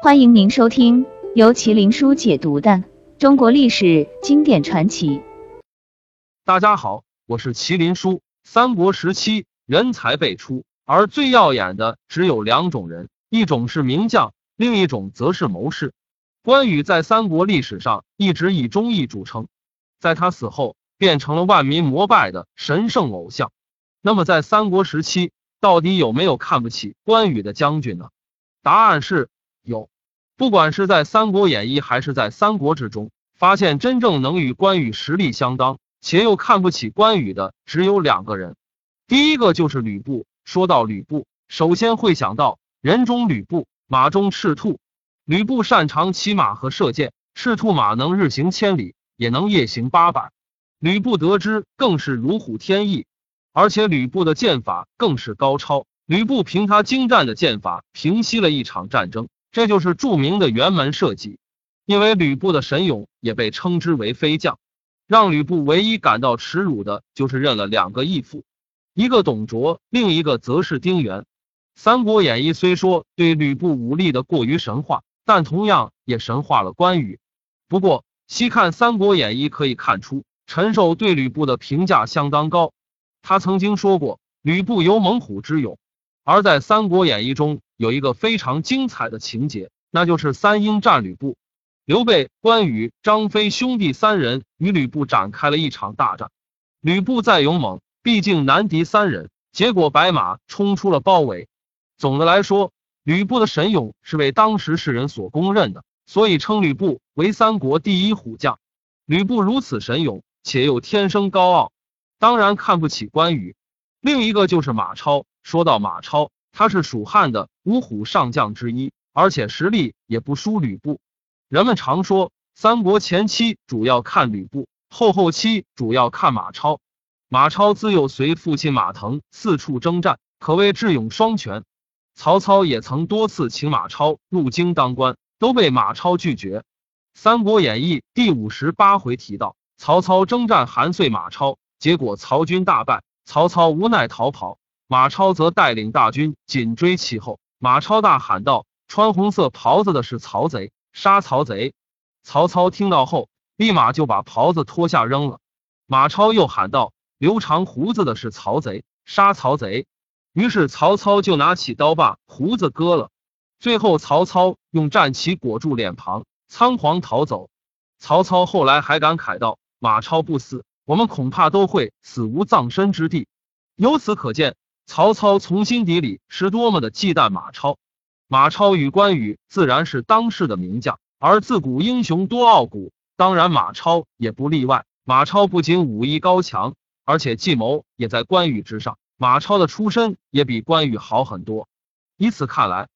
欢迎您收听由麒麟书解读的中国历史经典传奇。大家好，我是麒麟书。三国时期人才辈出，而最耀眼的只有两种人，一种是名将，另一种则是谋士。关羽在三国历史上一直以忠义著称，在他死后变成了万民膜拜的神圣偶像。那么在三国时期，到底有没有看不起关羽的将军呢？答案是。有，不管是在《三国演义》还是在《三国志》中，发现真正能与关羽实力相当，且又看不起关羽的，只有两个人。第一个就是吕布。说到吕布，首先会想到人中吕布，马中赤兔。吕布擅长骑马和射箭，赤兔马能日行千里，也能夜行八百。吕布得知更是如虎添翼，而且吕布的剑法更是高超。吕布凭他精湛的剑法，平息了一场战争。这就是著名的辕门射戟，因为吕布的神勇也被称之为飞将。让吕布唯一感到耻辱的就是认了两个义父，一个董卓，另一个则是丁原。《三国演义》虽说对吕布武力的过于神话，但同样也神化了关羽。不过，细看《三国演义》，可以看出陈寿对吕布的评价相当高。他曾经说过：“吕布有猛虎之勇。”而在《三国演义》中。有一个非常精彩的情节，那就是三英战吕布。刘备、关羽、张飞兄弟三人与吕布展开了一场大战。吕布再勇猛，毕竟难敌三人，结果白马冲出了包围。总的来说，吕布的神勇是为当时世人所公认的，所以称吕布为三国第一虎将。吕布如此神勇，且又天生高傲，当然看不起关羽。另一个就是马超。说到马超。他是蜀汉的五虎上将之一，而且实力也不输吕布。人们常说，三国前期主要看吕布，后后期主要看马超。马超自幼随父亲马腾四处征战，可谓智勇双全。曹操也曾多次请马超入京当官，都被马超拒绝。《三国演义》第五十八回提到，曹操征战韩遂、马超，结果曹军大败，曹操无奈逃跑。马超则带领大军紧追其后。马超大喊道：“穿红色袍子的是曹贼，杀曹贼！”曹操听到后，立马就把袍子脱下扔了。马超又喊道：“留长胡子的是曹贼，杀曹贼！”于是曹操就拿起刀把胡子割了。最后，曹操用战旗裹住脸庞，仓皇逃走。曹操后来还感慨道：“马超不死，我们恐怕都会死无葬身之地。”由此可见。曹操从心底里是多么的忌惮马超，马超与关羽自然是当世的名将，而自古英雄多傲骨，当然马超也不例外。马超不仅武艺高强，而且计谋也在关羽之上。马超的出身也比关羽好很多。以此看来，